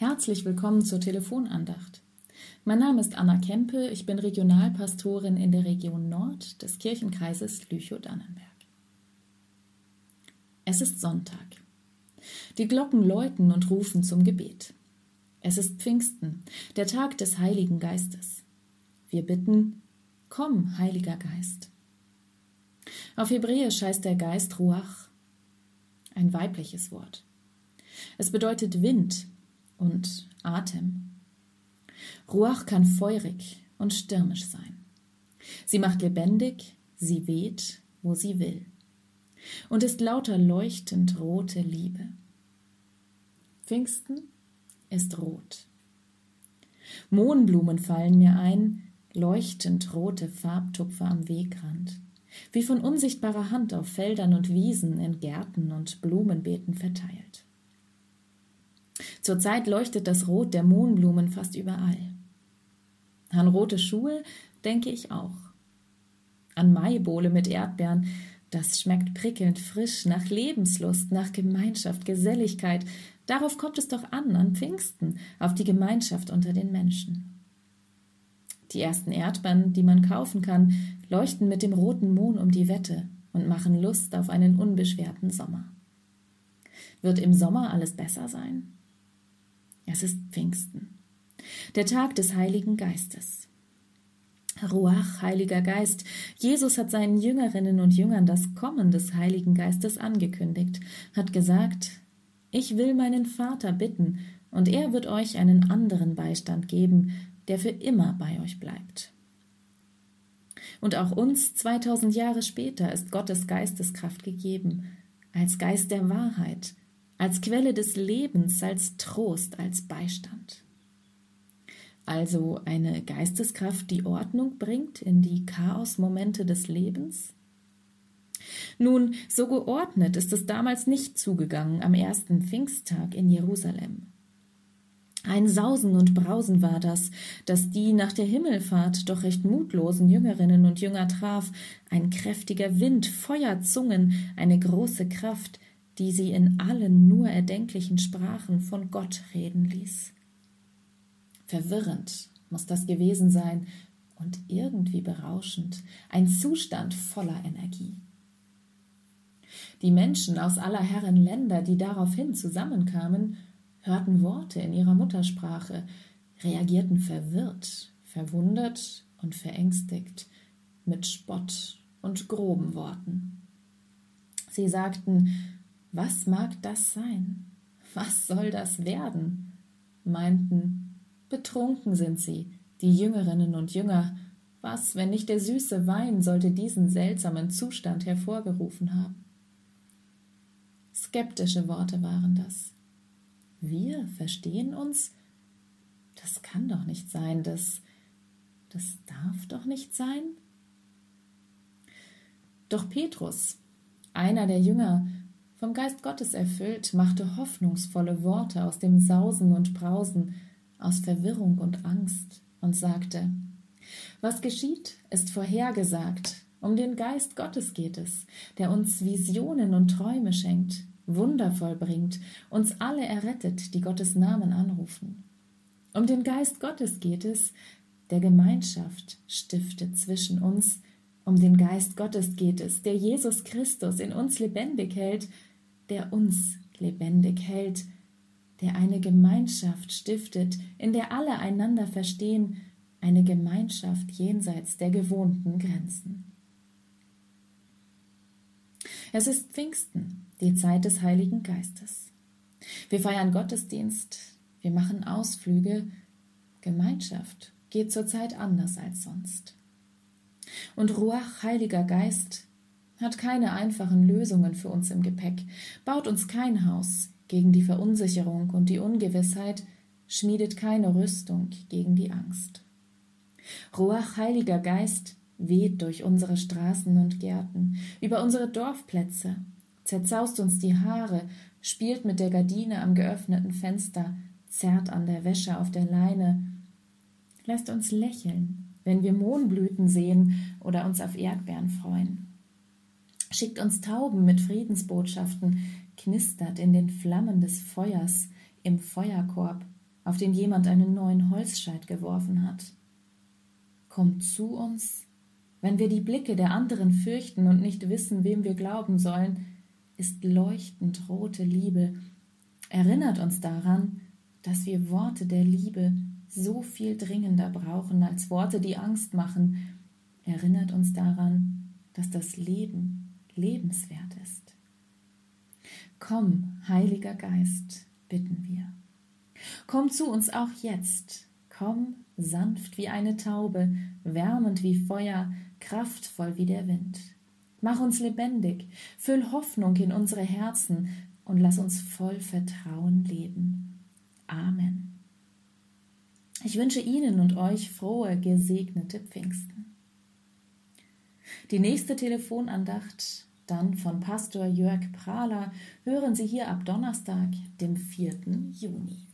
Herzlich willkommen zur Telefonandacht. Mein Name ist Anna Kempe, ich bin Regionalpastorin in der Region Nord des Kirchenkreises Lüchow-Dannenberg. Es ist Sonntag. Die Glocken läuten und rufen zum Gebet. Es ist Pfingsten, der Tag des Heiligen Geistes. Wir bitten, komm, Heiliger Geist. Auf Hebräisch heißt der Geist Ruach, ein weibliches Wort. Es bedeutet Wind, und Atem. Ruach kann feurig und stürmisch sein. Sie macht lebendig, sie weht, wo sie will. Und ist lauter leuchtend rote Liebe. Pfingsten ist rot. Mohnblumen fallen mir ein, leuchtend rote Farbtupfer am Wegrand, wie von unsichtbarer Hand auf Feldern und Wiesen, in Gärten und Blumenbeeten verteilt. Zurzeit leuchtet das Rot der Mohnblumen fast überall. An rote Schuhe denke ich auch. An Maibohle mit Erdbeeren, das schmeckt prickelnd frisch nach Lebenslust, nach Gemeinschaft, Geselligkeit. Darauf kommt es doch an, an Pfingsten, auf die Gemeinschaft unter den Menschen. Die ersten Erdbeeren, die man kaufen kann, leuchten mit dem roten Mohn um die Wette und machen Lust auf einen unbeschwerten Sommer. Wird im Sommer alles besser sein? Es ist Pfingsten, der Tag des Heiligen Geistes. Ruach, Heiliger Geist. Jesus hat seinen Jüngerinnen und Jüngern das Kommen des Heiligen Geistes angekündigt, hat gesagt, ich will meinen Vater bitten, und er wird euch einen anderen Beistand geben, der für immer bei euch bleibt. Und auch uns 2000 Jahre später ist Gottes Geisteskraft gegeben, als Geist der Wahrheit, als Quelle des Lebens, als Trost, als Beistand. Also eine Geisteskraft, die Ordnung bringt in die Chaosmomente des Lebens? Nun, so geordnet ist es damals nicht zugegangen am ersten Pfingsttag in Jerusalem. Ein Sausen und Brausen war das, das die nach der Himmelfahrt doch recht mutlosen Jüngerinnen und Jünger traf, ein kräftiger Wind, Feuerzungen, eine große Kraft, die sie in allen nur erdenklichen Sprachen von Gott reden ließ. Verwirrend muss das gewesen sein und irgendwie berauschend, ein Zustand voller Energie. Die Menschen aus aller Herren Länder, die daraufhin zusammenkamen, hörten Worte in ihrer Muttersprache, reagierten verwirrt, verwundert und verängstigt, mit Spott und groben Worten. Sie sagten, was mag das sein? Was soll das werden? meinten, betrunken sind sie, die Jüngerinnen und Jünger. Was, wenn nicht der süße Wein sollte diesen seltsamen Zustand hervorgerufen haben? Skeptische Worte waren das. Wir verstehen uns? Das kann doch nicht sein, das, das darf doch nicht sein? Doch Petrus, einer der Jünger, vom Geist Gottes erfüllt, machte hoffnungsvolle Worte aus dem Sausen und Brausen, aus Verwirrung und Angst und sagte, was geschieht, ist vorhergesagt. Um den Geist Gottes geht es, der uns Visionen und Träume schenkt, Wunder vollbringt, uns alle errettet, die Gottes Namen anrufen. Um den Geist Gottes geht es, der Gemeinschaft stiftet zwischen uns. Um den Geist Gottes geht es, der Jesus Christus in uns lebendig hält, der uns lebendig hält, der eine Gemeinschaft stiftet, in der alle einander verstehen, eine Gemeinschaft jenseits der gewohnten Grenzen. Es ist Pfingsten, die Zeit des Heiligen Geistes. Wir feiern Gottesdienst, wir machen Ausflüge, Gemeinschaft geht zurzeit anders als sonst. Und Ruach, Heiliger Geist, hat keine einfachen Lösungen für uns im Gepäck, baut uns kein Haus gegen die Verunsicherung und die Ungewissheit, schmiedet keine Rüstung gegen die Angst. Ruach Heiliger Geist weht durch unsere Straßen und Gärten, über unsere Dorfplätze, zerzaust uns die Haare, spielt mit der Gardine am geöffneten Fenster, zerrt an der Wäsche auf der Leine, lässt uns lächeln, wenn wir Mohnblüten sehen oder uns auf Erdbeeren freuen schickt uns Tauben mit Friedensbotschaften, knistert in den Flammen des Feuers im Feuerkorb auf den jemand einen neuen Holzscheit geworfen hat. Komm zu uns, wenn wir die Blicke der anderen fürchten und nicht wissen, wem wir glauben sollen, ist leuchtend rote Liebe, erinnert uns daran, dass wir Worte der Liebe so viel dringender brauchen als Worte, die Angst machen, erinnert uns daran, dass das Leben lebenswert ist. Komm, Heiliger Geist, bitten wir. Komm zu uns auch jetzt. Komm sanft wie eine Taube, wärmend wie Feuer, kraftvoll wie der Wind. Mach uns lebendig, füll Hoffnung in unsere Herzen und lass uns voll Vertrauen leben. Amen. Ich wünsche Ihnen und euch frohe, gesegnete Pfingsten. Die nächste Telefonandacht, dann von Pastor Jörg Prahler, hören Sie hier ab Donnerstag, dem 4. Juni.